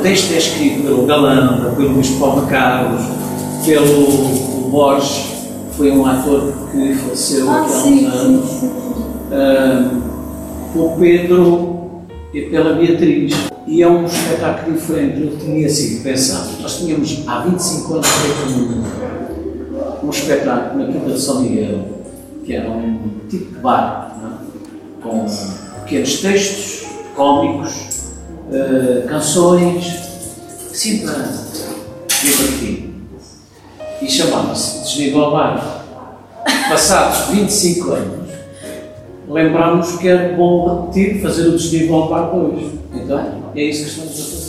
O texto é escrito pelo Galamba, pelo Luís Paulo Carlos, pelo Borges, que foi um ator que faleceu Ah, há sim, uns sim, anos, sim. Ah, o Pedro e pela Beatriz. E é um espetáculo diferente, ele tinha sido pensado. Nós tínhamos há 25 anos feito um, um espetáculo na Quinta de São Miguel, que era um tipo de bar, é? com pequenos textos cómicos, eh, canções, para divertir. E chamava-se Desnível Bar. Passados 25 anos, lembrámos que era bom repetir, fazer o Desnível Bar 2. Então, é isso que estamos a fazer.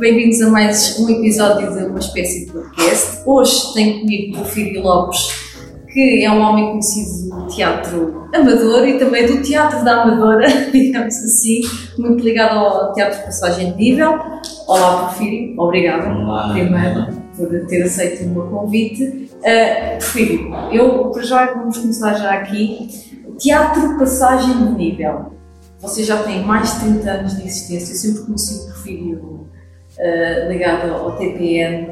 Bem-vindos a mais um episódio de uma espécie de podcast. Hoje tenho comigo o Porfírio Lopes, que é um homem conhecido do teatro amador e também do teatro da amadora, digamos assim, muito ligado ao teatro Passagem de Nível. Olá, Porfírio, obrigada Olá. primeiro por ter aceito o meu convite. Uh, Porfírio, eu para já vamos começar já aqui. Teatro Passagem de Nível. Você já tem mais de 30 anos de existência, eu sempre conheci o Porfírio uh, ligado ao TPN.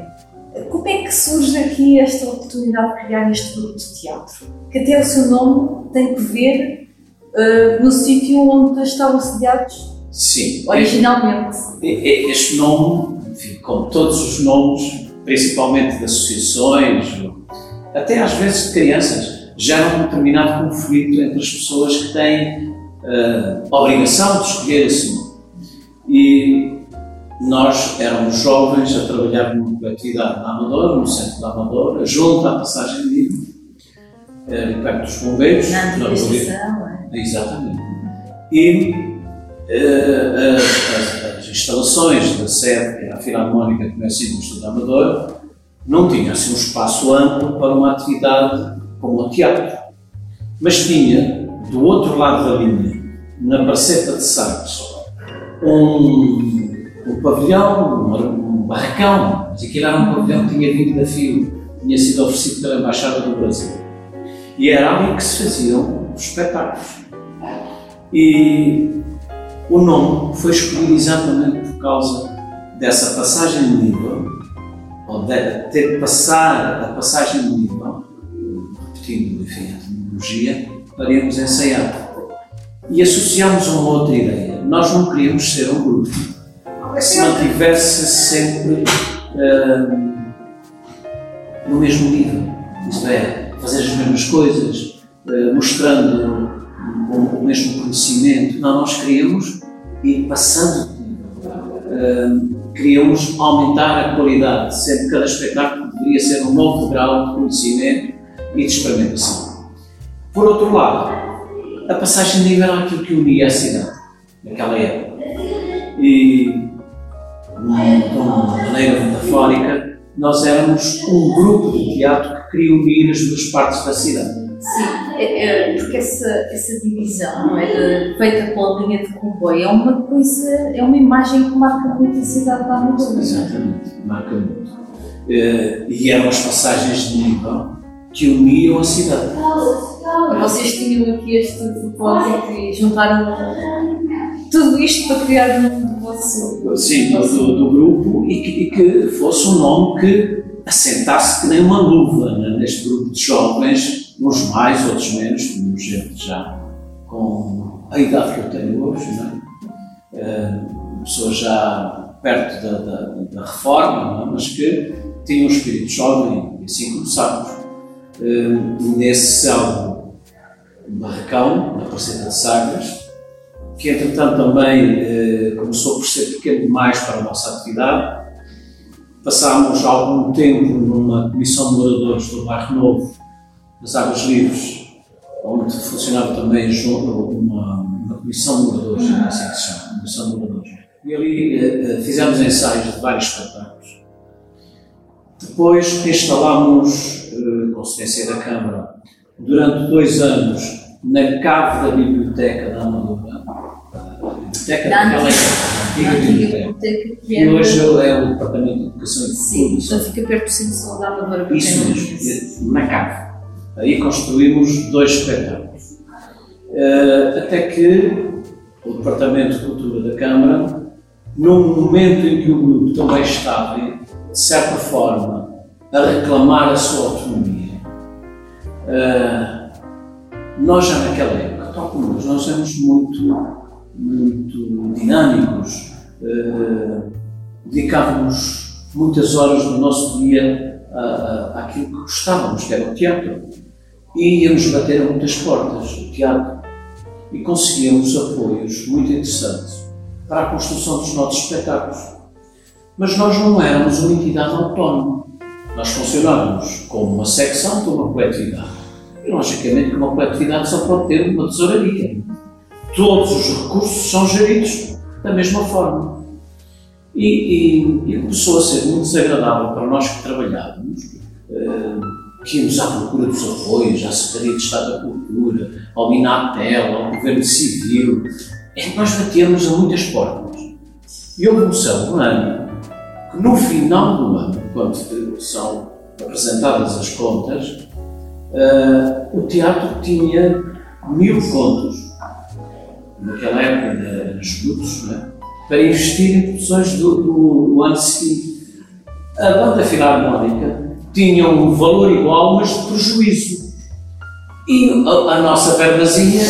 Como é que surge aqui esta oportunidade de criar este grupo de teatro? Que até o seu nome tem que ver uh, no sítio onde estavam sediados Sim. originalmente. E- e- Este nome, enfim, como todos os nomes, principalmente de associações, até às vezes de crianças, gera um determinado conflito entre as pessoas que têm eh, a obrigação de escolher esse nome. E nós éramos jovens a trabalhar numa coletividade na Amadora, no centro da Amadora, junto à passagem de livro, eh, perto dos bombeiros. Na antiga estação, é? Exatamente. E eh, as, as- instalações da sede, que a Filarmónica de Comércio e Indústria da Amadora, não tinha assim um espaço amplo para uma atividade como o teatro. Mas tinha, do outro lado da linha, na Praceta de Sagres, um, um pavilhão, um, barracão, mas aquilo era um pavilhão que tinha vindo da FIO, tinha sido oferecido pela Embaixada do Brasil. E era ali que se faziam os espetáculos. E o nome foi escolhido exatamente por causa dessa passagem de nível, ou de ter passar a passagem de nível, repetindo enfim, a terminologia, para irmos ensaiar. E associámos a uma outra ideia. Nós não queríamos ser um grupo se mantivesse sempre hum, no mesmo nível. Isto é, fazer as mesmas coisas, eh, mostrando o, o mesmo conhecimento. Não, nós queríamos ir passando. Hum, queríamos aumentar a qualidade. Sempre cada espetáculo deveria ser um novo grau de conhecimento e de experimentação. Por outro lado, a passagem de nível era aquilo que unia a cidade naquela época. E, de maneira metafórica, nós éramos um grupo de teatro que queria unir as duas partes da cidade. Sim, é- é, porque essa, essa divisão não é, feita pela linha de comboio é uma coisa, é uma imagem que marca muito a cidade da Amadora. Exatamente, marca muito. Eh, E eram as passagens de nível que uniam a cidade. Vocês tinham aqui este propósito e juntaram tudo isto para criar um vosso. Sim, do, do- grupo e que, e que fosse um nome que assentasse que nem uma luva né, neste grupo de jovens, uns mais, outros menos, tínhamos gente já com a idade que eu tenho hoje, não é? Eh, pessoas já perto da, da, da reforma, é? mas que tinham um espírito jovem e assim começámos. Eh, nesse céu barracão, na Parceira de Sagres, que entretanto também eh, começou por ser pequeno demais para a nossa atividade passámos algum tempo numa comissão de moradores do Bairro Novo, das Águas Livres, onde funcionava também uma, uma comissão de moradores, é assim que se chama, comissão de moradores. E ali eh, fizemos ensaios de vários espetáculos. Depois instalámos, eh, com assistência da Câmara, durante dois anos, na cave da Biblioteca da Amadora, biblioteca daquela antiga biblioteca, que hoje é o Departamento de Educação e Cultura. Sim, então fica perto do Centro da Amadora. Isso mesmo, na cave. Aí construímos dois espetáculos. Uh, até que o Departamento de Cultura da Câmara, num momento em que o grupo também estava, de certa forma, a reclamar a sua autonomia, uh, nós já naquela época, tal como nós, nós éramos muito, muito dinâmicos, uh, dedicávamos muitas horas do nosso dia àquilo que gostávamos, que era o teatro e íamos bater a muitas portas do teatro e conseguíamos apoios muito interessantes para a construção dos nossos espetáculos. Mas nós não éramos uma entidade autónoma. Nós funcionávamos como uma secção de uma coletividade. E, logicamente, que uma coletividade só pode ter uma tesouraria. Todos os recursos são geridos da mesma forma. E, e, e começou a ser muito desagradável para nós que trabalhávamos. Uh, que íamos à procura dos apoios, à Secretaria de Estado da Cultura, ao Minatel, ao Governo Civil, é que nós batemos a muitas portas. E houve um céu um ano que no final do ano, quando são apresentadas as contas, uh, o teatro tinha mil contos, naquela época nos brutos, é? para investir em produções do, do, do ano seguinte. A banda filarmónica tinham um valor igual, mas de prejuízo. E a, a nossa verbazinha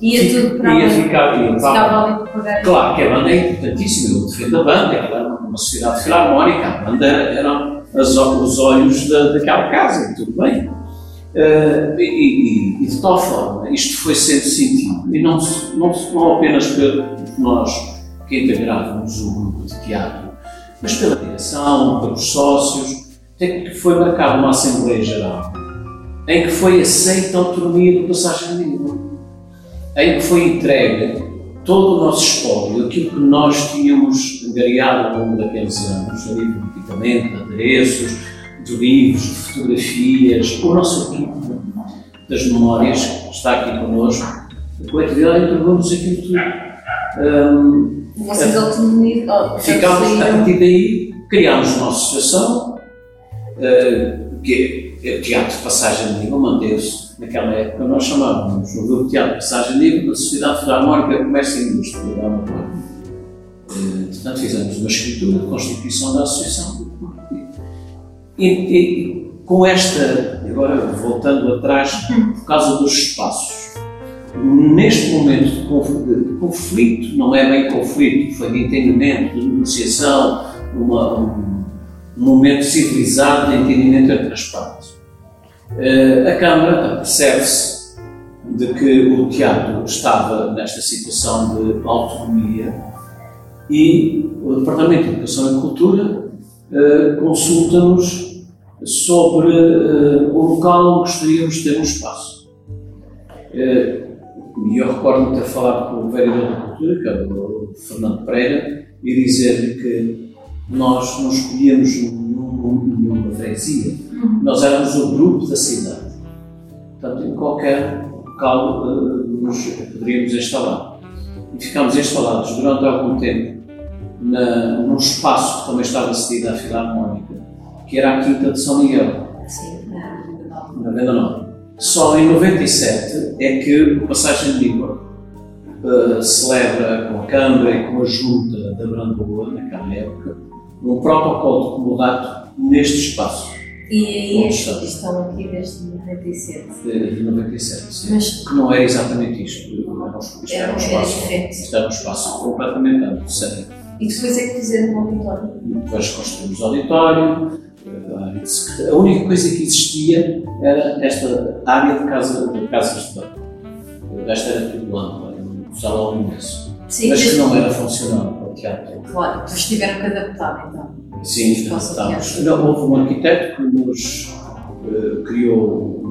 ia tudo para ia ficar, ia, ali para. Claro que a banda é importantíssima, eu defendo a banda, ela era uma sociedade filarmónica, a banda eram as, os olhos da, daquela casa, tudo bem. Uh, e, e, e, de tal forma, isto foi sendo sentido, e não, não, não apenas por nós que integrávamos o grupo de teatro, mas pela direção, pelos sócios, até que foi marcada uma Assembleia Geral em que foi aceita a autonomia do passagem língua, em que foi entregue todo o nosso espólio, aquilo que nós tínhamos angariado ao longo daqueles anos, a nível de equipamento, de adereços, de livros, de fotografias, o nosso equipe das memórias, que está aqui connosco, a coletividade entregou-nos aquilo tudo. Um, Vocês oh, ficámos, a partir daí, criámos a nossa associação, uh, que é o Teatro de Passagem de Nível, manteve-se naquela época, nós chamávamos o grupo Teatro de Passagem de Nível da Sociedade Filarmónica Comércio e Indústria da Amadora. Uh, portanto, fizemos uma escritura de constituição da associação. E, e, com esta, agora voltando atrás, por causa dos espaços, neste momento de conflito, não é bem conflito, foi de entendimento, de negociação, uma, um momento civilizado de entendimento entre as partes. Uh, a Câmara percebe-se de que o teatro estava nesta situação de autonomia e o Departamento de Educação e Cultura uh, consulta-nos sobre uh, o local onde gostaríamos de ter um espaço. E eu recordo-me ter falado com o vereador da Cultura, que é o Fernando Pereira, e dizer-lhe que nós não escolhíamos nenhuma freguesia, uhum. nós éramos o grupo da cidade. Portanto, em qualquer local uh, nos poderíamos instalar. E ficámos instalados durante algum tempo na, num espaço que também estava cedido à Filarmónica, que era a Quinta de São Miguel. Sim, na Venda Nova. Só em 97 é que o Passagem de Língua uh, celebra com a Câmara e com a Junta da Brandoa, naquela época, um protocolo de comodato neste espaço. E aí estão aqui desde 97. De 97, sim. Mas, que não era exatamente isto. Isto era, um espaço, isto era um espaço completamente amplo, sério. E depois é que fizeram o auditório? Depois construímos o auditório. A única coisa que existia era esta área de, casa, de casas de banho. O resto era tudo amplo, era um salão imenso. Sim, mas que não era funcional teatro. Claro, vocês tiveram que adaptar então. Sim, adaptámos. Não, houve um arquiteto que nos eh, criou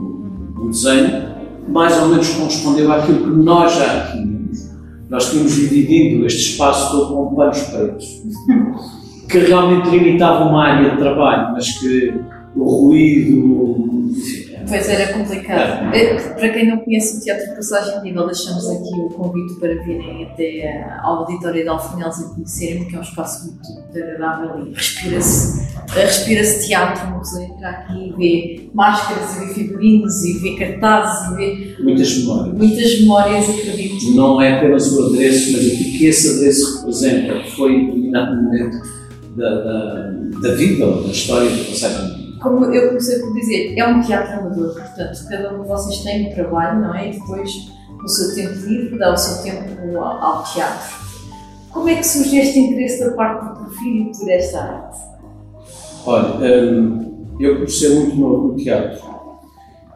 um, desenho que mais ou menos correspondeu àquilo que nós já tínhamos. Nós tínhamos dividido este espaço todo com panos pretos, que realmente limitavam uma área de trabalho, mas que o ruído. Pois era complicado. Eh, Para quem não conhece o Teatro de Passagem de Nível, deixamos aqui o convite para virem até ao auditório de Alfanels e conhecerem, porque é um espaço muito, agradável e respira-se respira teatro. Uma pessoa entra aqui e vê máscaras, e vê figurinos, e vê cartazes, e vê muitas memórias. muitas memórias, acredito. Não é apenas o adereço, mas o que esse adereço representa, foi um determinado momento da, da, da vida, ou da história de passagem. Como eu comecei por dizer, é um teatro amador, portanto, cada um de vocês tem um trabalho, não é? E depois, no seu tempo livre, dá o seu tempo ao, ao teatro. Como é que surge este interesse da parte do Porfírio por esta arte? Olha, hum, eu comecei muito novo no teatro.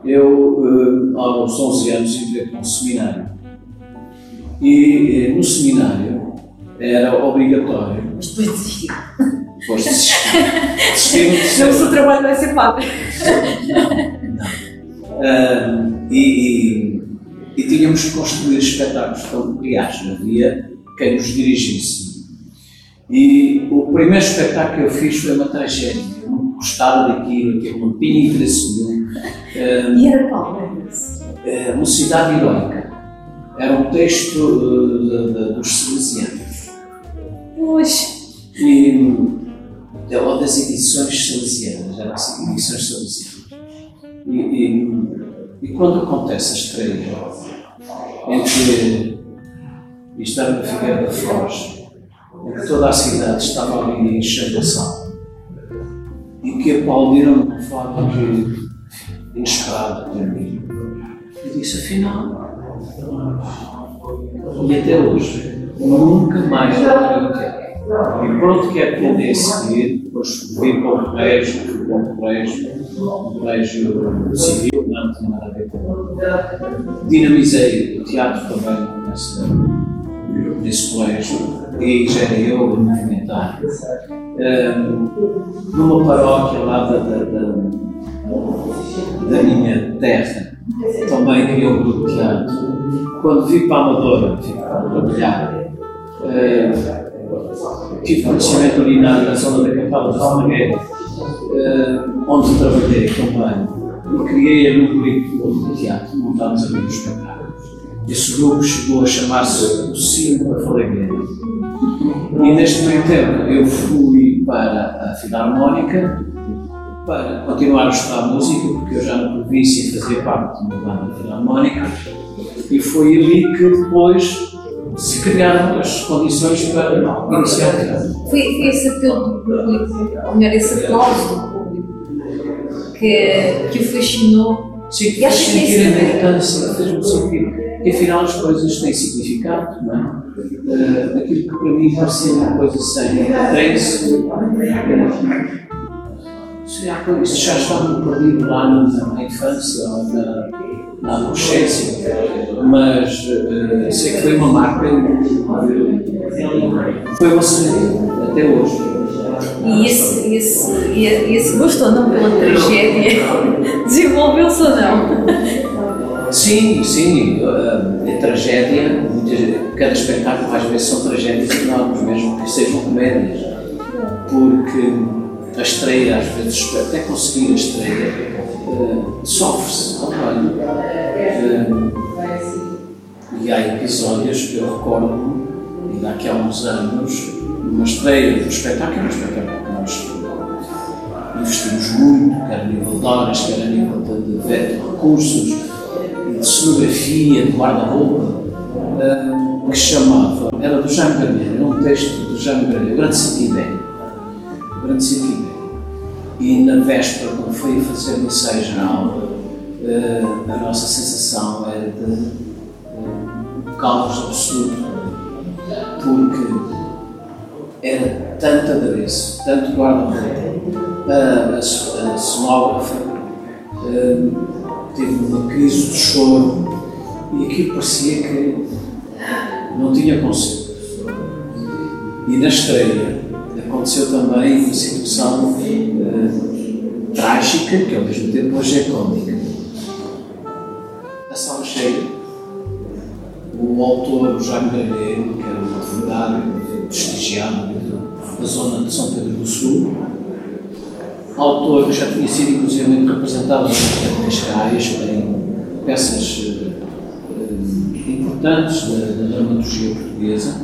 Eu, hum, aos 11 anos, entrei para um seminário. E eh, no seminário era obrigatório, Mas depois desisti. depois de desistir, desistir Não, o seu trabalho vai ser padre. Ahm, e, e- e tínhamos que construir espetáculos familiares, havia quem nos dirigisse. E o primeiro espetáculo que eu fiz foi uma tragédia. Eu não gostava daquilo, aquilo não tinha interesse nenhum. Ahm, E era qual, lembra-se? é, Mocidade Heroica. Era um texto uh, dos salesianos. Pois, E, é, ou das edições salesianas, eram edições salesianas. E, e, e quando acontece a estreia, entre isto era na Figueira da Foz, em que toda a cidade estava ali a sala, e que aplaudiram de uma forma que, inesperada para mim, eu disse, afinal, e até hoje, nunca mais eu quero. E pronto, que é que seguir, depois vim para o colégio, para um colégio, um colégio civil, não tinha nada a ver com. Dinamizei o teatro também nesse, colégio, e já era eu a movimentar. Ahm, numa paróquia lá da, da, da, da minha terra, também criou um grupo de teatro. Quando vim para a Amadora, fui para trabalhar, eh, tive conhecimento ali na, na zona da Capela da Famagueira, eh, onde trabalhei também, e criei ali um grupo de teatro, montámos ali os espetáculos. Esse grupo chegou a chamar-se o Cimo da Falagueira. E neste meio tempo eu fui para a Filarmónica para continuar a estudar música, porque eu já na província fazia parte de uma banda filarmónica, e foi ali que depois se criaram as condições para iniciar o teatro. foi, foi esse apelo do público, ou melhor, esse aplauso do público, que, que o fascinou. Sim, fez que é sentir a importância, fez-me sentir que afinal as coisas têm significado, não é? Eh, aquilo que para mim parecia uma coisa sem tem-se. Se há coisa- Isso já estava perdido lá na, na infância ou na, na adolescência, mas eh, sei que foi uma marca, foi uma semelhança até hoje. E esse, esse, e esse gosto ou não pela tragédia desenvolveu-se ou não? Sim, sim, eh, a tragédia, muitas- cada espetáculo às vezes são tragédias enormes, mesmo que sejam comédias, porque a estreia, às vezes, até conseguir a estreia, eh, sofre-se também. Eh, e há episódios que eu recordo, e daqui a uns anos, numa estreia do espetáculo, um espetáculo que nós investimos muito, quer a nível de horas, quer a nível de, de, de recursos, de cenografia, de guarda-roupa, eh, que chamava, era do Jaime Garneiro, era um texto do Jaime Garneiro, Grande Sentido Grande Sentido. E na véspera, quando fui fazer o ensaio geral, eh, a nossa sensação era de eh, um caos absoluto, porque era tanto adereço, tanto guarda-roupa, a, a, a cenógrafa eh, teve uma crise de choro e aquilo parecia que não tinha consigo. E na estreia aconteceu também uma situação uh, trágica, que ao mesmo tempo hoje é cómica. A sala cheia, o autor Jaime Galheiro, que era um advogado prestigiado da zona de São Pedro do Sul, autor que já tinha sido inclusive representado em Cascais, em peças uh, importantes da, da dramaturgia portuguesa,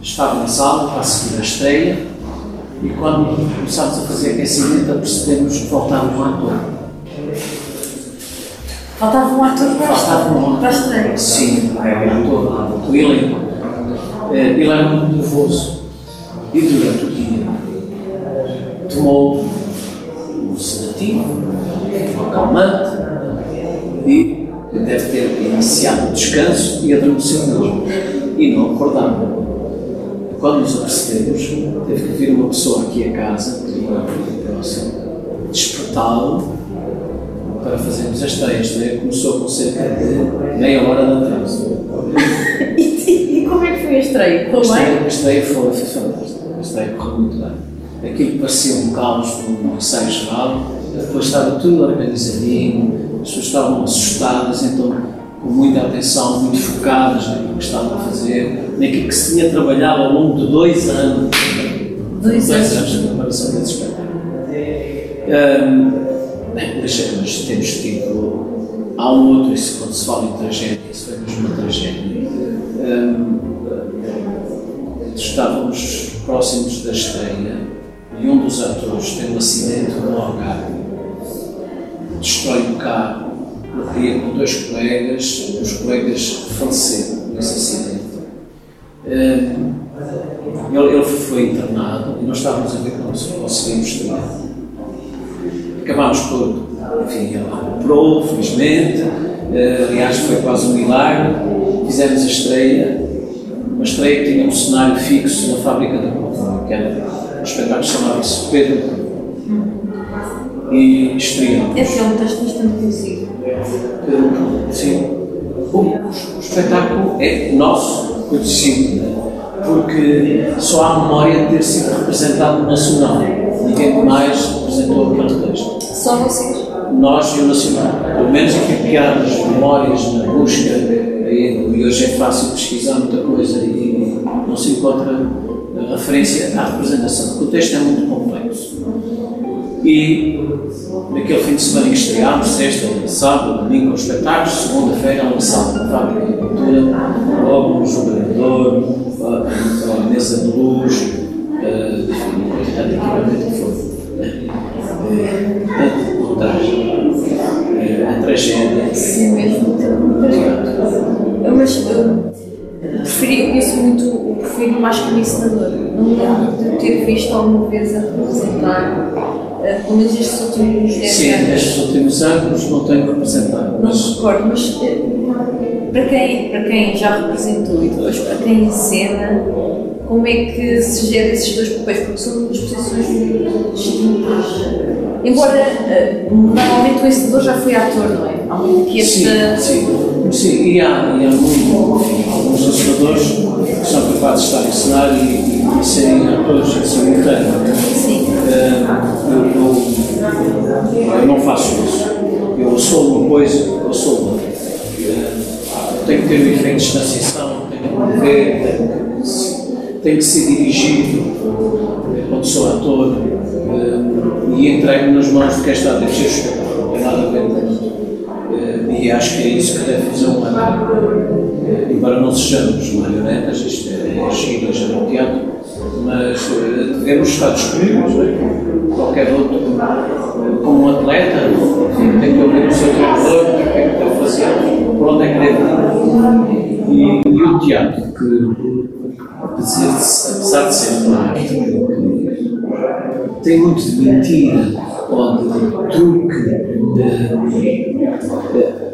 estava na sala para seguir a estreia e quando começámos a fazer aquecimento apercebemos que faltava um ator. Faltava um ator faltava um para a estreia? Sim, era um ator, o elenco. Eh, ele era muito nervoso e durante o dia tomou um sedativo, um acalmante e deve ter iniciado o descanso e adormeceu mesmo e não acordava. Quando nos apercebemos, teve que vir uma pessoa aqui a casa, que era próximo, despertá-lo para fazermos a estreia. A estreia começou com cerca de meia hora de atraso. e, como é que foi a estreia? Correu bem? A estreia foi, foi fantástica. A estreia correu muito bem. Aquilo parecia um caos no ensaio geral, depois estava tudo organizadinho, as pessoas estavam assustadas, então com muita atenção, muito focadas naquilo que estavam a fazer, naquilo que se tinha trabalhado ao longo de dois anos. Dois, dois anos de preparação desse espetáculo. Um, mas, mas temos tido. Há um outro, isso, quando se fala em tragédia, isso foi mesmo uma tragédia. Um, estávamos próximos da estreia e um dos atores tem um acidente no Algarve, destrói um carro ia com dois colegas, os colegas faleceram nesse acidente. Ele, ele, foi internado e nós estávamos a ver como se conseguimos estrear. Acabámos por, enfim, ele recuperou, felizmente, aliás foi quase um milagre. Fizemos a estreia, uma estreia que tinha um cenário fixo na fábrica da Copa, que era um espetáculo chamava-se Pedro e estreamos. Esse é um texto bastante conhecido. Sim. O, espetáculo é nosso, conhecido, porque só há memória de ter sido representado Nacional. Ninguém mais representou aquele texto. Só vocês? Nós e o Nacional. Pelo menos aqui pequenas memórias na busca, e hoje é fácil pesquisar muita coisa e não se encontra referência à representação, porque o texto é muito complexo. E naquele fim de semana em que estreámos, sexta, sábado, domingo, com espetáculos, segunda-feira, almoçámos na fábrica de pintura, logo um jogador, a mesa de luz, uma quantidade de equipamento que foi. Por trás. A tragédia. Sim, mesmo. Mas eu preferi, conheço muito, eu prefiro mais ensinador. Não lembro de ter visto alguma vez a representar pelo menos estes últimos 10 Sim, anos. estes últimos anos não tenho representado. Não me recordo, mas eh, para quem, para quem já representou e depois para quem encena, como é que se gera esses dois papéis? Porque são duas posições muito distintas. Embora eh, normalmente o encenador já foi ator, não é? Há muito que Sim, esta. sim, sim, e há, e há muito, alguns ensinadores que são capazes de estar a ensinar e, e, e serem atores em simultâneo. Sim. Eh, eu, eu, eu não faço isso. Eu sou uma coisa, eu sou outra. Eh, tenho que ter um efeito de distanciação, tenho que mover, tenho que, ser dirigido quando sou ator eh, e entrego nas mãos de quem está a dirigir o espetáculo. Não tem nada a ver com isso. E acho que é isso que deve fazer um ator. Embora não sejamos marionetas, isto é, é giro, já no teatro, mas devemos estar disponíveis, é? qualquer outro, como um atleta, tem que ouvir o seu treinador, o que é que deve fazer, por onde é que deve ir. E, e o teatro, que apesar de ser uma arte tem muito de mentira ou de truque,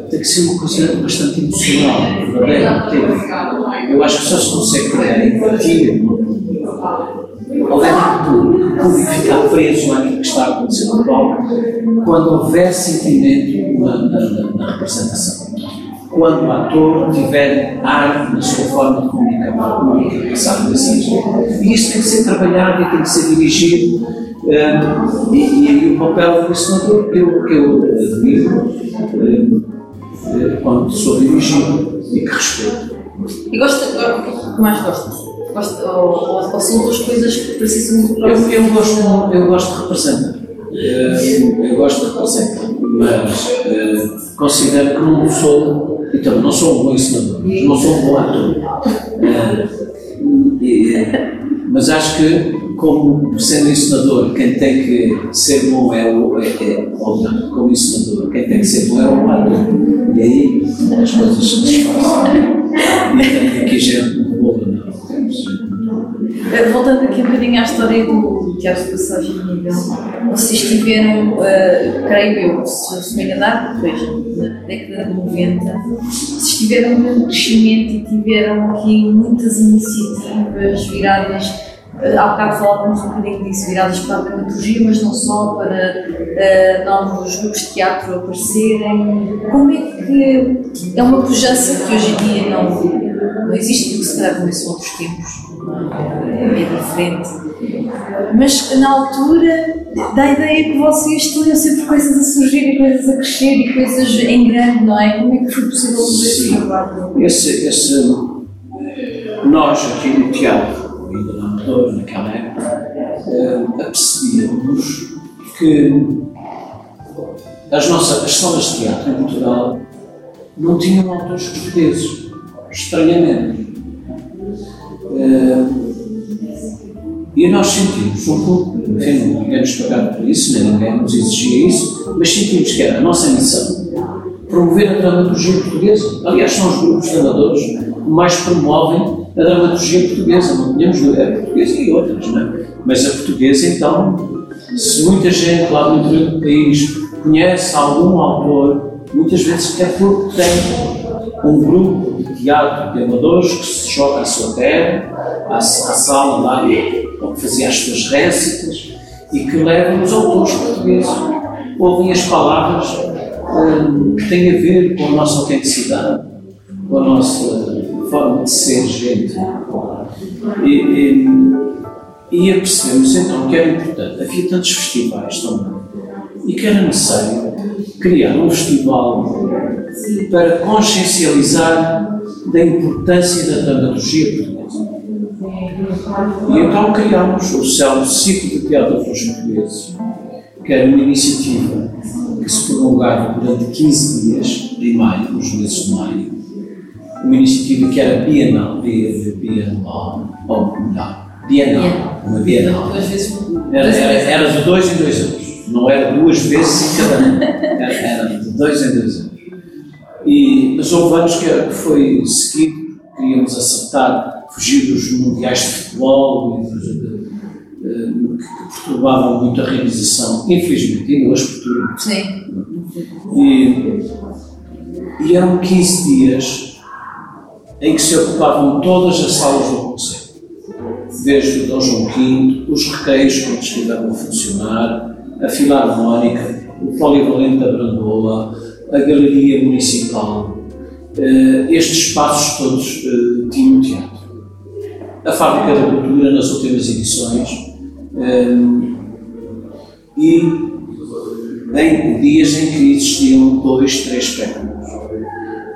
tem que ser uma coisa bastante emocional, verdadeira. Eu acho que só se consegue criar empatia ou deve o público ficar preso àquilo que está a acontecer no palco quando houver sentimento na, na, na representação. quando o ator tiver arte na sua forma de comunicar para o público e. E isso tem que ser trabalhado e tem que ser dirigido. Uh, e, e aí o papel do ensinador que eu, que eu admiro uh, uh, quando sou dirigido e que respeito. E gosta, o que mais gosta? Gosta ou, ou, ou, são duas coisas que precisam muito próximas? Eu, eu, gosto, eu gosto de representar. eu gosto de representar, mas considero que não sou, então, não sou um bom ensinador, não sou um bom ator. Mas acho que como sendo ensinador, quem tem que ser bom é o. É, é, como ensinador, quem tem que ser bom é o ator. E aí as coisas se desfazem. E tenho aqui gente boa, não. Eh, voltando aqui um bocadinho à história do teatro de passagem de nível, vocês tiveram, uh, creio eu, se me enganar, depois, na década de 90, vocês tiveram um crescimento e tiveram aqui muitas iniciativas viradas Há bocado falávamos um bocadinho disso, viradas para a dramaturgia, mas não só, para uh, novos grupos de teatro aparecerem. Como é que é uma pujança que hoje em dia não, não existe, porque se calhar começou outros tempos, é diferente. Mas na altura dá a ideia que vocês tinham sempre coisas a surgir e coisas a crescer e coisas em grande, não é? Como é que foi possível fazer esse trabalho? Esse, esse, nós aqui no teatro ainda na Amadora, naquela época, uh, apercebíamos que as nossas as salas de teatro em Portugal não tinham autores portugueses, estranhamente. E nós sentimos um pouco, enfim, não ninguém pagar por isso, nem ninguém nos exigia isso, mas sentimos que era a nossa missão promover a dramaturgia portuguesa. Aliás, são os grupos de amadores que mais promovem a dramaturgia portuguesa, não tínhamos a portuguesa e outras, não é? Mas a portuguesa, então, se muita gente lá no interior do país conhece algum autor, muitas vezes é porque tem um grupo de teatro de amadores que se joga à sua terra, à, à sala lá, onde fazia as suas récitas, e que levam os autores portugueses. Ouvem as palavras hum, que têm a ver com a nossa autenticidade, com a nossa forma de ser gente. E, e, e apercebemos então que era importante. Havia tantos festivais também. E que era necessário criar um festival para consciencializar da importância da dramaturgia portuguesa. E então criámos o célebre ciclo de teatro para os portugueses, que era uma iniciativa que se prolongava durante 15 dias, em maio, nos meses de maio, uma iniciativa que era bienal, bienal, ou não, bienal, uma bienal. Era, era, era de dois em dois anos, não era duas vezes em cada ano, era, era de dois em dois anos. E, mas houve anos que foi seguido, queríamos acertar, fugir dos mundiais de futebol e dos, que perturbavam muito a realização, infelizmente, ainda hoje perturbam. Sim. E, e eram 15 dias em que se ocupavam todas as salas do Conselho, desde o Dom João V, os requeios quando estiveram a funcionar, a Filarmónica, o Polivalente da Brandoa, a Galeria Municipal, eh, estes espaços todos eh, tinham teatro. A Fábrica da Cultura nas últimas edições eh, e em dias em que existiam dois, três espetáculos.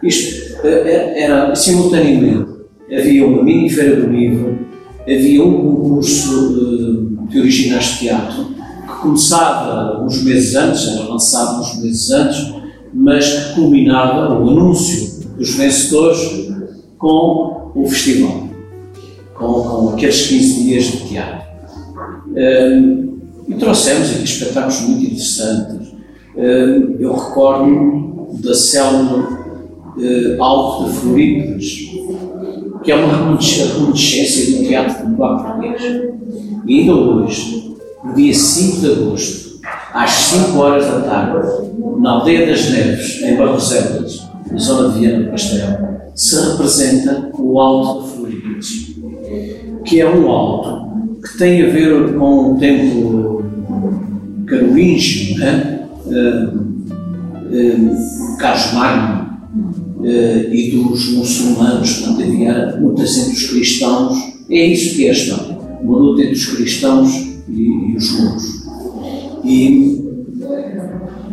Isto era, simultaneamente, havia uma mini feira do livro, havia um concurso de originais de teatro, que começava uns meses antes, era lançado uns meses antes, mas que culminava o anúncio dos vencedores com o festival, com, com aqueles 15 dias de teatro. Um, e trouxemos aqui espetáculos muito interessantes. Um, eu recordo da célula uh, Alto de Florípides, que é uma reminiscência do teatro popular português. E ainda hoje, no dia 5 de agosto, às 5 horas da tarde, na Aldeia das Neves, em Barroselas, na zona de Viana do Castelo, se representa o Alto de Florípides, que é um alto que tem a ver com o tempo carolíngio, né? uh, uh, Carlos Magno, eh, e dos muçulmanos, portanto havia lutas entre os cristãos, é isso que é a história, uma luta entre os cristãos e, e os muros. E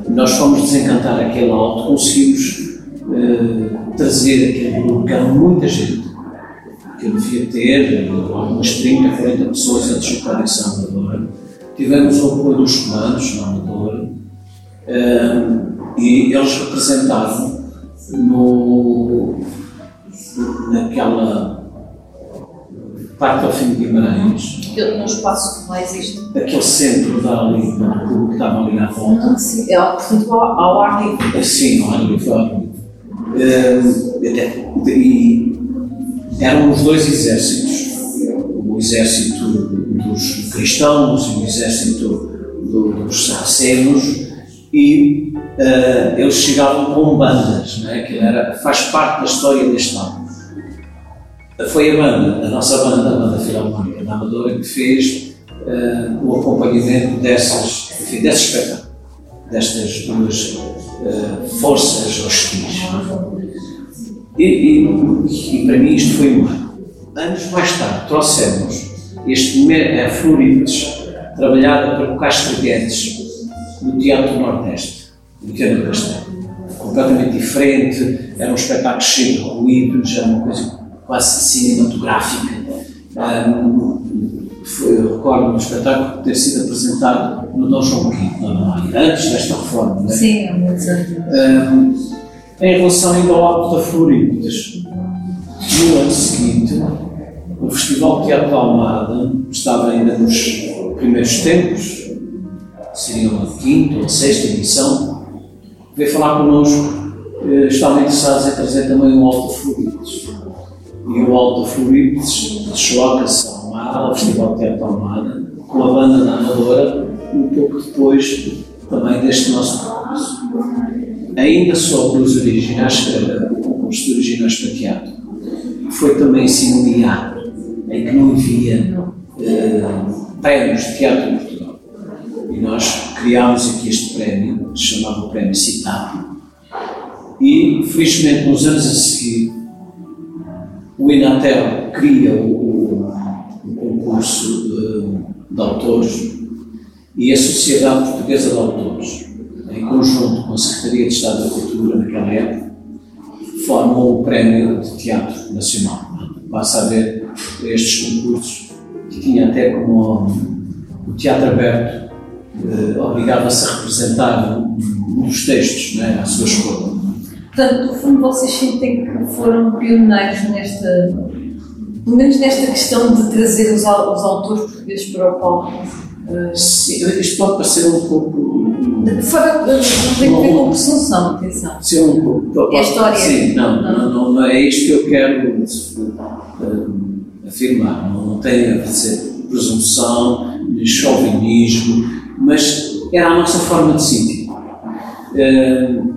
nós fomos desencantar aquele alto, conseguimos uh, trazer aquele era muita gente, que eu devia ter algumas 30, 40 pessoas a deslocar em Salvador. Tivemos o apoio dos comandos na Amadora uh, e eles representavam no, naquela parte ao fim de Guimarães. No espaço que lá existe. Aquele centro da ali, o público que estava ali volta. Ah, sim, é, portanto, ao, ao ar livre. Sim, ao ar livre. Uh, e eram os dois exércitos, o exército dos cristãos e o exército dos sarracenos, e uh, eles chegavam com bandas, não é? que era, faz parte da história deste álbum. Foi a banda, a nossa banda, a banda Filarmónica da Amadora, que fez uh, o acompanhamento dessas, enfim, desse espetáculo, destas duas uh, forças hostis. E, e, e, para mim isto foi um ano. Anos mais tarde trouxemos este é, Florides, trabalhada pelo Castro Guedes, no Teatro Nordeste, no Teatro Castelo. Completamente diferente, era um espetáculo cheio de ruídos, era uma coisa quase cinematográfica. Um, foi, eu recordo um espetáculo ter sido apresentado no Dom João V, antes desta reforma. Né? Sim, há muitos anos. em relação ainda ao Alto da Floridas, no ano seguinte, o Festival de Teatro de Almada estava ainda nos primeiros tempos, seria uma quinta ou sexta edição, veio falar connosco, eh, estavam interessados em trazer também o Alto Florides. E o Alto Florides desloca-se ao Festival de Teatro Almada, com a banda da Amadora, um pouco depois também deste nosso percurso. Ainda sobre os originais, os originais para teatro, foi também simulado em que não havia uh, prémios de teatro em Portugal. E nós criámos aqui este prémio, que se chamava o Prémio Citado, e felizmente nos anos a seguir o Inatel cria o, o concurso de, de, autores e a Sociedade Portuguesa de Autores, em conjunto com a Secretaria de Estado da Cultura naquela época, formam o Prémio de Teatro Nacional. Passa a haver estes concursos que tinha até como o teatro aberto eh, obrigava-se a representar dos textos né, à sua escolha. Portanto, no fundo, vocês sentem que foram pioneiros nesta, pelo menos nesta questão de trazer os, autores portugueses para o palco. Uh, Sim, isto pode parecer um pouco. Fora, não tem a ver com presunção, atenção. Sim, um pouco. É a história. Sim, não, não, não, é isto que eu quero uh, afirmar. Não, tem a dizer presunção, chauvinismo, mas era a nossa forma de sentir. Uh,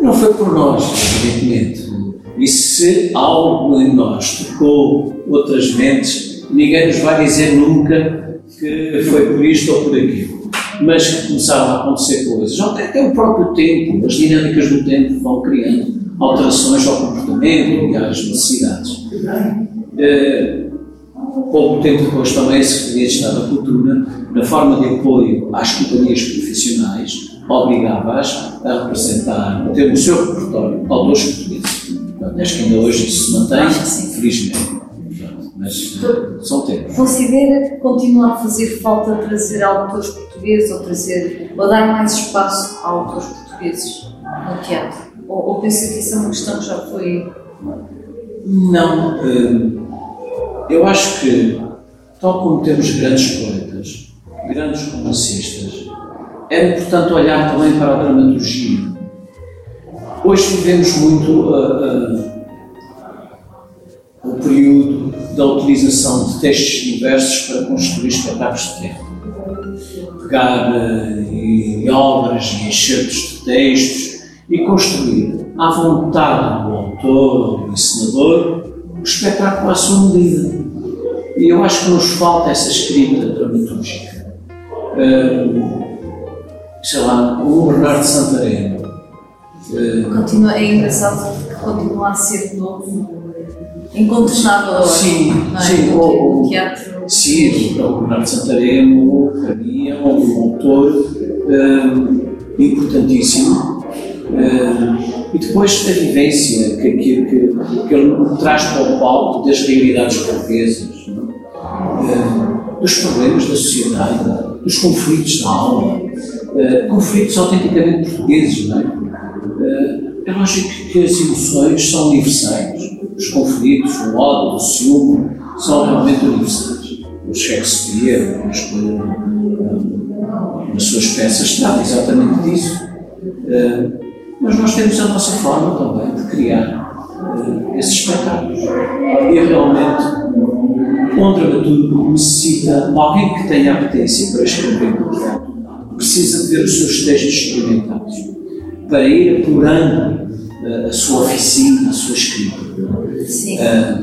não foi por nós, evidentemente. E se algo em nós tocou outras mentes, ninguém nos vai dizer nunca que foi por isto ou por aquilo. Mas que começaram a acontecer coisas. Até, até o próprio tempo, as dinâmicas do tempo vão criando alterações ao comportamento e às necessidades. Uh, pouco tempo depois também a Secretaria de Estado da Cultura, na forma de apoio às companhias profissionais, obrigava-as a representar, a ter o seu repertório autores portugueses. Acho que ainda hoje isso se mantém, felizmente. Mas são tempos. Considera que continua a fazer falta trazer autores portugueses ou, trazer, ou dar mais espaço a autores portugueses no teatro? Ou, ou pensa que isso é uma questão que já foi. Não. Eh, eu acho que, tal como temos grandes poetas, grandes romancistas, é importante olhar também para a dramaturgia. Hoje vivemos muito uh, uh, o período da utilização de textos diversos para construir espetáculos de teatro. Pegar uh, em obras e enxertos de textos e construir à vontade do autor, do encenador, o espetáculo à sua medida. E eu acho que nos falta essa escrita dramatúrgica. Uh, sei lá, o Bernardo Santareno. Uh, Continua, é engraçado continua a ser novo, incontornável hoje. Sim, é? sim, O, o- o teatro. Sim, o Bernardo Santareno, para mim, é um autor eh, importantíssimo. Eh, e depois a vivência que, que, que, que ele traz para o palco das realidades portuguesas, não é? Eh, dos problemas da sociedade, dos conflitos da alma, eh, conflitos autenticamente portugueses. Não é? Eh, é lógico que as emoções são universais. Os conflitos, o ódio, o ciúme, são realmente universais. O Shakespeare, eh, nas suas peças, trata exatamente disso. Eh, mas nós temos a nossa forma também de criar eh, esses espetáculos. E realmente, um dramaturgo necessita alguém que tenha apetência para escrever precisa de ver os seus textos experimentados, para ir apurando eh, a sua oficina, a sua escrita. Sim. Eh,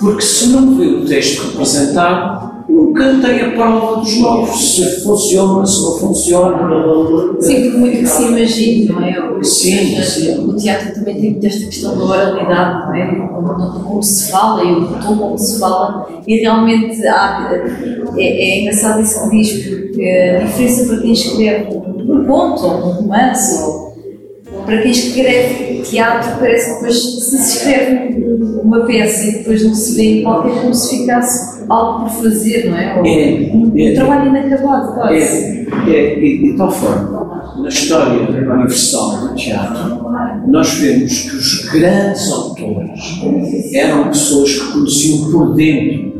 porque se não vê o texto representado, nunca tem a prova dos novos, se funciona, se não funciona. Sim, porque muito que se imagine, não é? O, Sim, o- sim. O teatro também tem esta questão da oralidade, não é? Como, como se fala e o tom como se fala, e realmente há, é, é engraçado isso que diz, porque a diferença para quem escreve um conto ou um romance ou para quem escreve teatro, parece que depois se se escreve uma peça e depois não se vê em qualquer como se ficasse algo por fazer, não é? Ou É, um, é. um trabalho inacabado, quase. É, é, e de tal forma, na história universal do teatro, nós vemos que os grandes autores eram pessoas que conheciam por dentro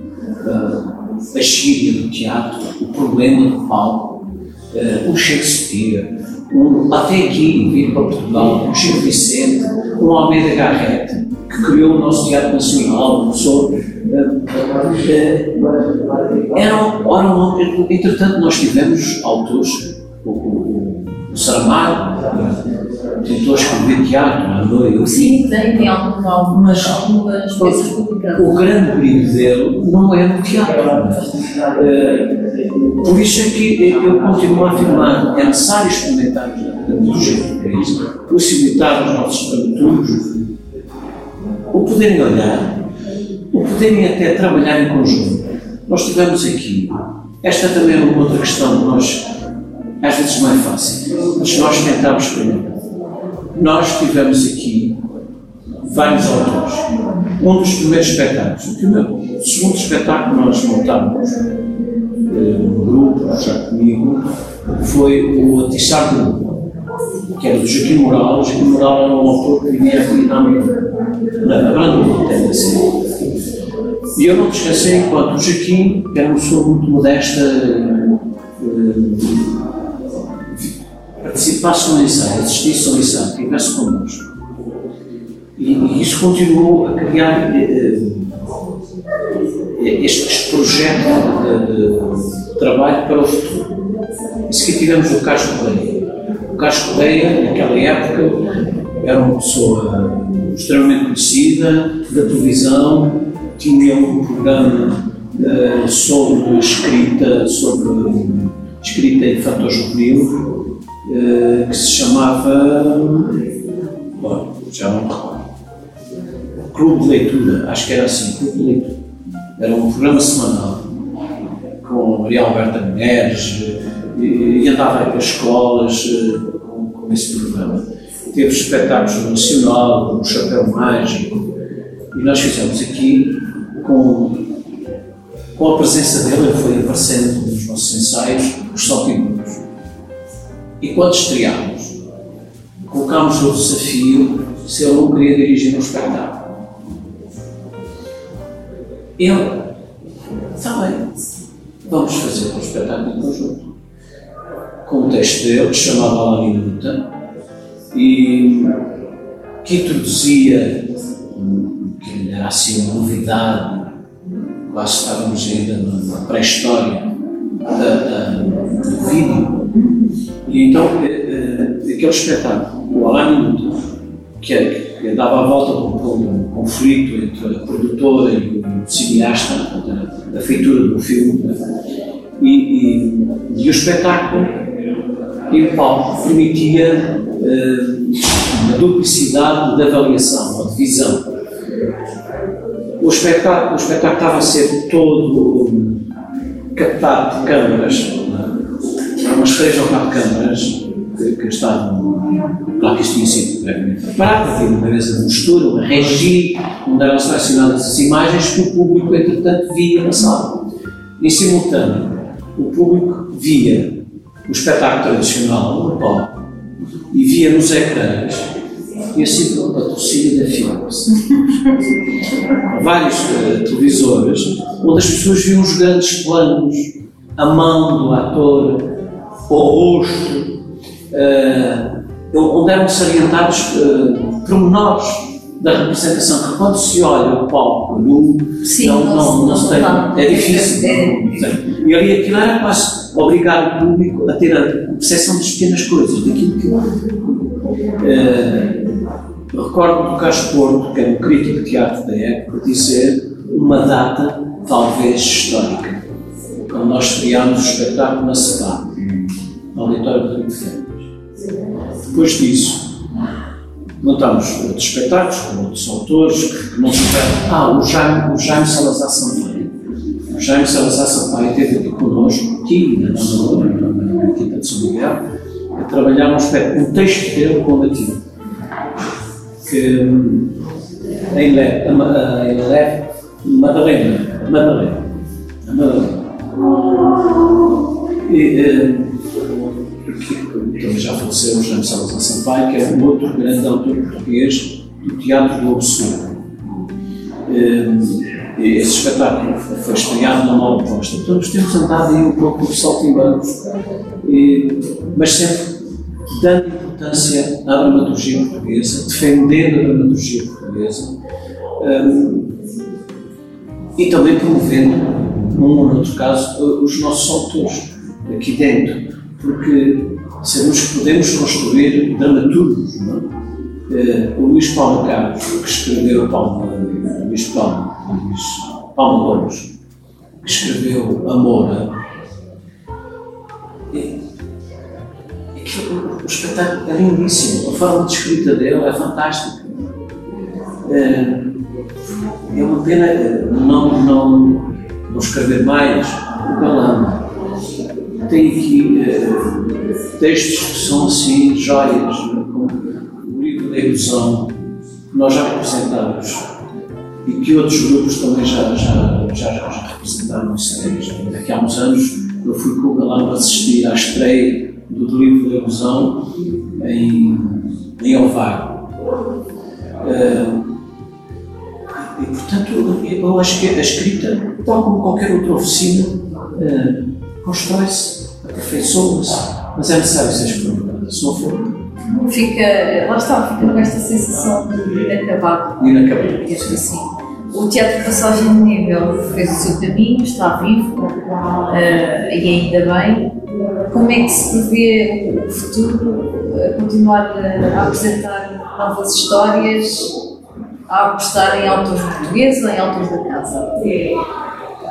ah, a gíria do teatro, o problema do palco, ah, o Shakespeare, um, até aqui, vir para Portugal, o Chico Vicente, um Almeida Garrett, que criou o nosso Teatro Nacional, começou. ah, ah, eram, eram, entretanto, nós tivemos autores, o, o, o Saramago, tentou escrever teatro à noite. Sim, tem, tem algum- algumas, algumas peças publicadas. O grande brilho dele não é no teatro. Eh, por isso é que eu continuo a afirmar, é necessário experimentar a dramaturgia portuguesa, possibilitar aos nossos dramaturgos o poderem olhar, o poderem até trabalhar em conjunto. Nós tivemos aqui, esta também é uma outra questão que nós, às vezes não é fácil, mas nós tentámos experimentar. Nós tivemos aqui vários autores. Um dos primeiros espetáculos, o, primeiro, o segundo espetáculo que nós montámos eh, no grupo, já comigo, foi o Atiçar do Mundo, que era do Joaquim Moral. O Joaquim Moral era um autor que vivia aqui na na Brandon, deve ser. E eu não me esqueci enquanto o Joaquim, era uma pessoa muito modesta, eh, participasse no ensaio, assistisse ao ensaio, estivesse connosco. E, e isso continuou a criar eh, eh, este, este projeto de, de- trabalho para o futuro. A seguir tivemos o Carlos Correia. O Carlos Correia, naquela época, era uma pessoa extremamente conhecida da televisão, tinha um programa eh, sobre escrita, sobre escrita infantil-juvenil, eh, que se chamava. Bom, já não me recordo. Clube de Leitura, acho que era assim, Clube de Leitura. Era um programa semanal com Maria Alberta Neres e, e andava aí para escolas eh, com, com esse programa. Teve espetáculos no Nacional, no Chapéu Mágico, e nós fizemos aqui com, com a presença dele, ele foi aparecendo nos nossos ensaios, os Saltimbancos. E quando estreámos, colocámos o desafio se ele não queria dirigir um espetáculo. Ele, está bem, vamos fazer um espetáculo em conjunto. Com o texto dele, que chamava La Minuta, e que introduzia, que era assim uma novidade, quase estávamos ainda na pré-história do vídeo. E então, eh, eh, aquele espetáculo, o Alain Minuto, que, é- que dava a volta para um conflito entre a produtora e o cineasta, a, feitura do filme, e, e, e o espetáculo e o palco permitia eh, uma duplicidade de avaliação de visão. O espetáculo, o espetáculo estava a ser todo captado por câmaras, é? Umas três ou quatro câmaras que, que estavam, claro que isto tinha sido previamente preparado, havia uma mesa de mistura, uma regi, onde eram selecionadas as imagens que o público, entretanto, via na sala. Em simultâneo, o público via o espetáculo tradicional no palco e via nos ecrãs e assim pelo patrocínio da Philips. Vários uh, televisores onde as pessoas viam os grandes planos, a mão do ator, o rosto, uh, onde eram salientados uh, pormenores da representação, que quando se olha o palco nu, não, não não, se- não se tem, é difícil. É- tem. E ali aquilo era quase obrigar o público a ter a percepção das pequenas coisas, daquilo que. eh, recordo do Carlos Porto, que era um crítico de teatro da época, dizer uma data talvez histórica. Quando nós criámos o espetáculo na SEPA, no auditório do Rio de Freitas. Depois disso, montámos outros espetáculos com outros autores que não souberam. Ah, o Jaime, o Jaime Salazar Sampaio. O Jaime Salazar Sampaio esteve aqui connosco, aqui na Amadora, na na Quinta de São Miguel, a trabalhar um, aspecto, um texto dele combativo. Que hum, em Le, a, em Le, Madalena, Madalena, a Madalena. E, hum, que já faleceu Jaime Salazar Sampaio, que é um outro grande autor português do teatro do absurdo. Eh, e Esse espetáculo foi estreado na nova posta. Então, nós temos andado aí um pouco por saltimbancos, mas sempre dando importância à dramaturgia portuguesa, defendendo a dramaturgia portuguesa eh, e também promovendo, num ou noutro caso, os nossos autores aqui dentro, porque sabemos que podemos construir dramaturgos, não é? Eh, o Luís Paulo Carlos, que escreveu Palma, Luís Palma, Luís Palma Gomes, que escreveu Amora, que o, espetáculo é lindíssimo, a forma de escrita dele é fantástica. Eh, é uma pena eh, não, não, não escrever mais o Galamba. Tem aqui eh, textos que são assim joias, né, como o livro da ilusão, que nós já representamos e que outros grupos também já, já, já, já representaram em séries. Daqui a uns anos eu fui com o Galamba assistir à estreia do livro da ilusão em, em Ovar. Eh, e, portanto, eu acho que a escrita, tal como qualquer outra oficina, eh, constrói-se, aperfeiçoa-se, mas é necessário ser experimentada. Se não for, Fica, lá está, fica com esta sensação de inacabado. inacabável. Mesmo assim. O Teatro Passagem de Nível fez o seu caminho, está vivo eh, e ainda bem. Como é que se prevê o futuro? eh, continuar a, a apresentar novas histórias, a apostar em autores portugueses ou em autores da casa?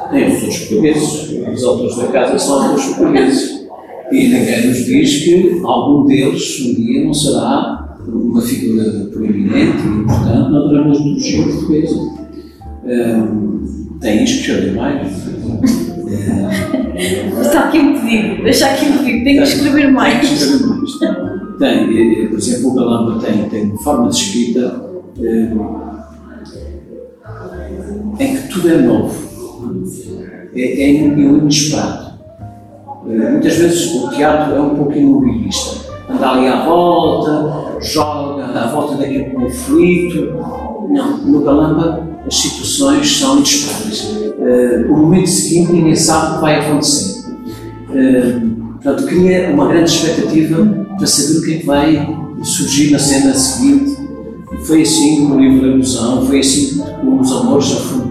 Tem autores portugueses, os autores da casa são autores portugueses. E ninguém nos diz que algum deles um dia não será uma figura proeminente e importante na dramaturgia portuguesa. Hum, tem isto que deu mais. Está aqui um pedido, deixa aqui um pedido, tenho que escrever mais. Tem, eh, por exemplo, o Galamba tem, tem uma forma de escrita em que tudo é novo, é, é inesperado. Eh, muitas vezes o teatro é um pouco imobilista, anda ali à volta, joga à volta daquele conflito. Não, no Galamba as situações são inesperadas. Eh, o momento seguinte ninguém sabe o que vai acontecer. Eh, portanto, cria uma grande expectativa para saber o que é que vai surgir na cena seguinte. Foi assim com o livro da ilusão, foi assim com os amores perdido.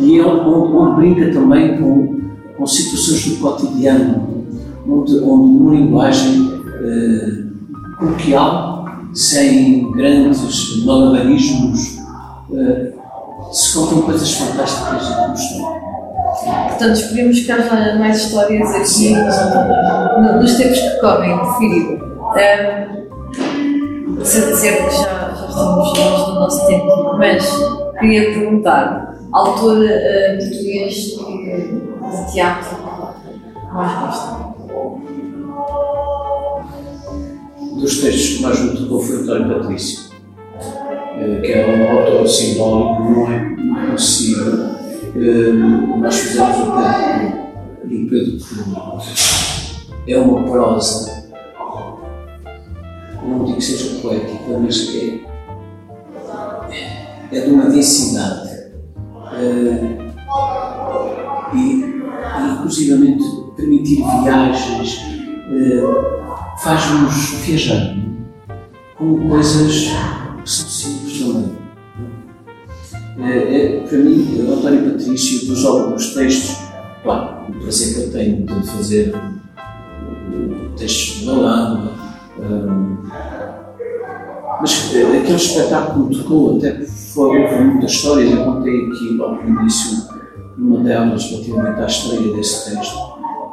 E é onde, onde- brinca também com, com situações do cotidiano, onde, onde uma linguagem eh, coloquial, sem grandes malabarismos, eh, se contam coisas fantásticas e gostam. Portanto, esperemos que haja mais histórias aqui no- nos tempos que correm, preferido. Um, certo que já, já estamos longe do nosso tempo, mas queria perguntar, autor uh, português de teatro mais gosta? Dos textos que mais me tocou foi o António Patrício, eh, que é um autor simbólico, não é, é possível. Eh, nós fizemos o tempo do Pedro. É uma prosa, não digo que seja poética, mas que é, é de uma densidade. Eh, e, inclusivamente, permitir viagens faz-nos viajar com coisas que são simples também. É, é, para mim, António Patrício, dos alguns textos, claro, o prazer que eu tenho de fazer textos de Lalama, um, mas é, aquele espetáculo tocou, até foram muitas histórias, eu contei aqui logo no início, uma delas relativamente à estreia desse texto.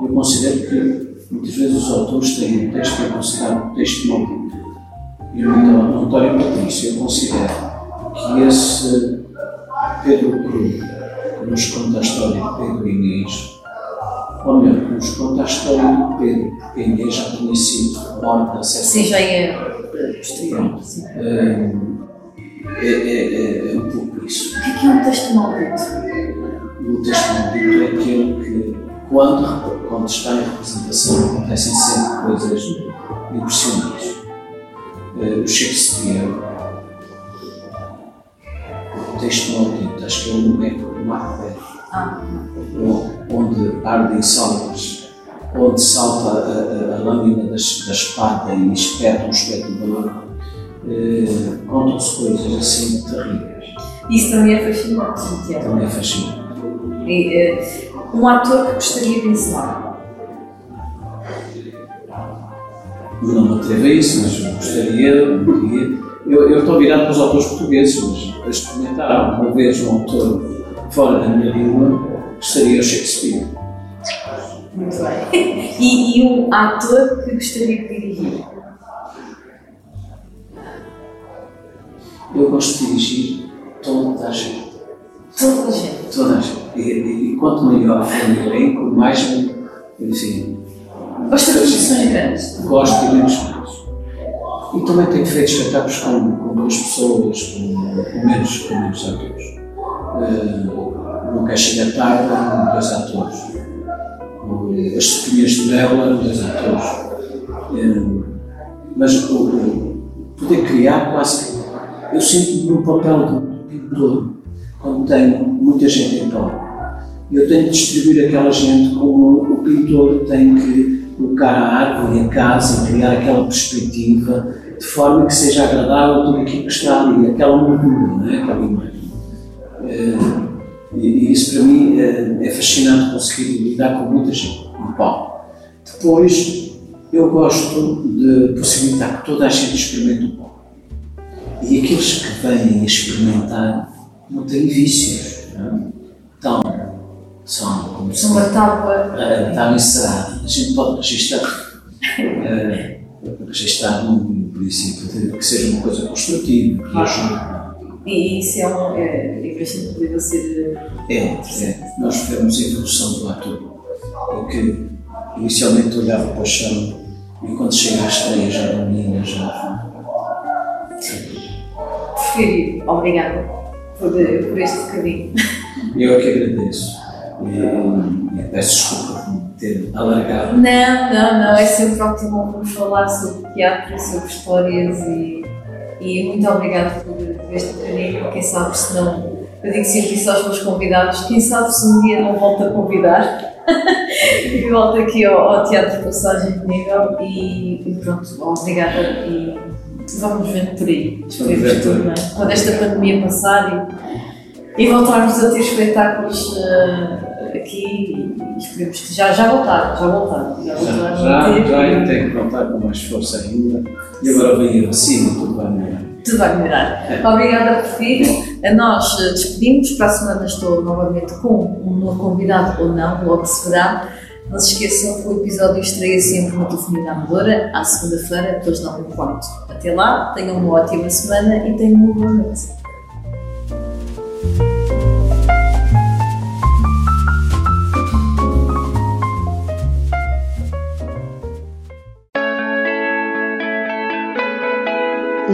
Eu considero que muitas vezes os autores têm um texto que é considerado um texto maldito. E no António Patrício, eu considero que esse Pedro Cruz, que nos conta a história de Pedro Inês, ou melhor, que nos conta a história de Pedro, porque Inês já tinha sido morta a certa Sim, já é posterior. É, é, é, é, um pouco isso. O que é, que é um texto maldito? O texto maldito é aquele que, quando, quando está em representação, acontecem sempre coisas impressionantes. Uh, o Shakespeare, o texto maldito, acho que é o Macbeth, Macbeth ah. onde ardem salvas, onde salta a, a, a lâmina da espada e espeta um espectador, uh, contam-se coisas assim terríveis. Isso também é fascinante, Santiago. Também é fascinante. E, uh, um ator que gostaria de ensinar? Não me atrevo a isso, mas gostaria. Eu, eu estou virado para os autores portugueses, mas a experimentar uma vez um autor fora da minha língua, gostaria o Shakespeare. Muito bem. E, e um ator que gostaria de dirigir? Eu gosto de dirigir toda a gente. Toda a gente? Toda a gente. E, e, e quanto maior for o elenco, mais, enfim, Gosta de produções grandes? Gosto de menos coisas. E também tenho feito espetáculos com, com duas pessoas, com, com, menos, com menos atores. Uh, no Caixa da Tarde, dois atores. As Sopinhas de Bela, dois atores. Mas o, o, poder criar quase que. Eu sinto-me no papel de pintor, quando tenho muita gente em palco. Eu tenho de distribuir aquela gente como o pintor tem que colocar a árvore e a casa e criar aquela perspectiva de forma que seja agradável tudo aquilo que está ali, aquela moldura, é? aquela imagem. Eh, e isso para mim é, é fascinante conseguir lidar com muita gente no palco. Depois, eu gosto de possibilitar que toda a gente experimente o palco. E aqueles que vêm experimentar não têm vícios. Não é? Então, são como se uma tábua uh, está encerrada. A gente pode registrar, uh, registrar num princípio de que seja uma coisa construtiva, que ajude. E isso é um. É, é bastante poder ser. É, é. Nós vemos a evolução do ator. Porque inicialmente olhava para o chão e quando chega à estreia já domina, já. Preferido, obrigada por, por este bocadinho. Eu é que agradeço. E, e peço desculpa por ter alargado. Não, não, não. É sempre ótimo vamos falar sobre teatro, sobre histórias e, e muito obrigada por, por este bocadinho. Quem sabe se não. Eu digo sempre isso aos meus convidados. Quem sabe se um dia não volto a convidar. e volto aqui ao, ao Teatro Passagem de Nível e, e pronto, obrigada e vamos vendo por aí. Esperemos tudo, é? Quando esta pandemia passar e, e voltarmos a ter espetáculos. Uh, aqui e esperemos que já, já voltar, já voltar. Já, voltar já, já, já ainda tenho que voltar com mais força ainda. E agora vem a vacina, tudo melhorar. Tudo vai melhorar. Obrigada por vir. A nós eh, despedimos. Para a semana estou novamente com um novo convidado ou não, logo se verá. Não se esqueçam que o episódio estreia sempre na Telefonia Amadora, à segunda-feira, pelas 9 h quarto. Até lá, tenham uma ótima semana e tenham uma boa noite.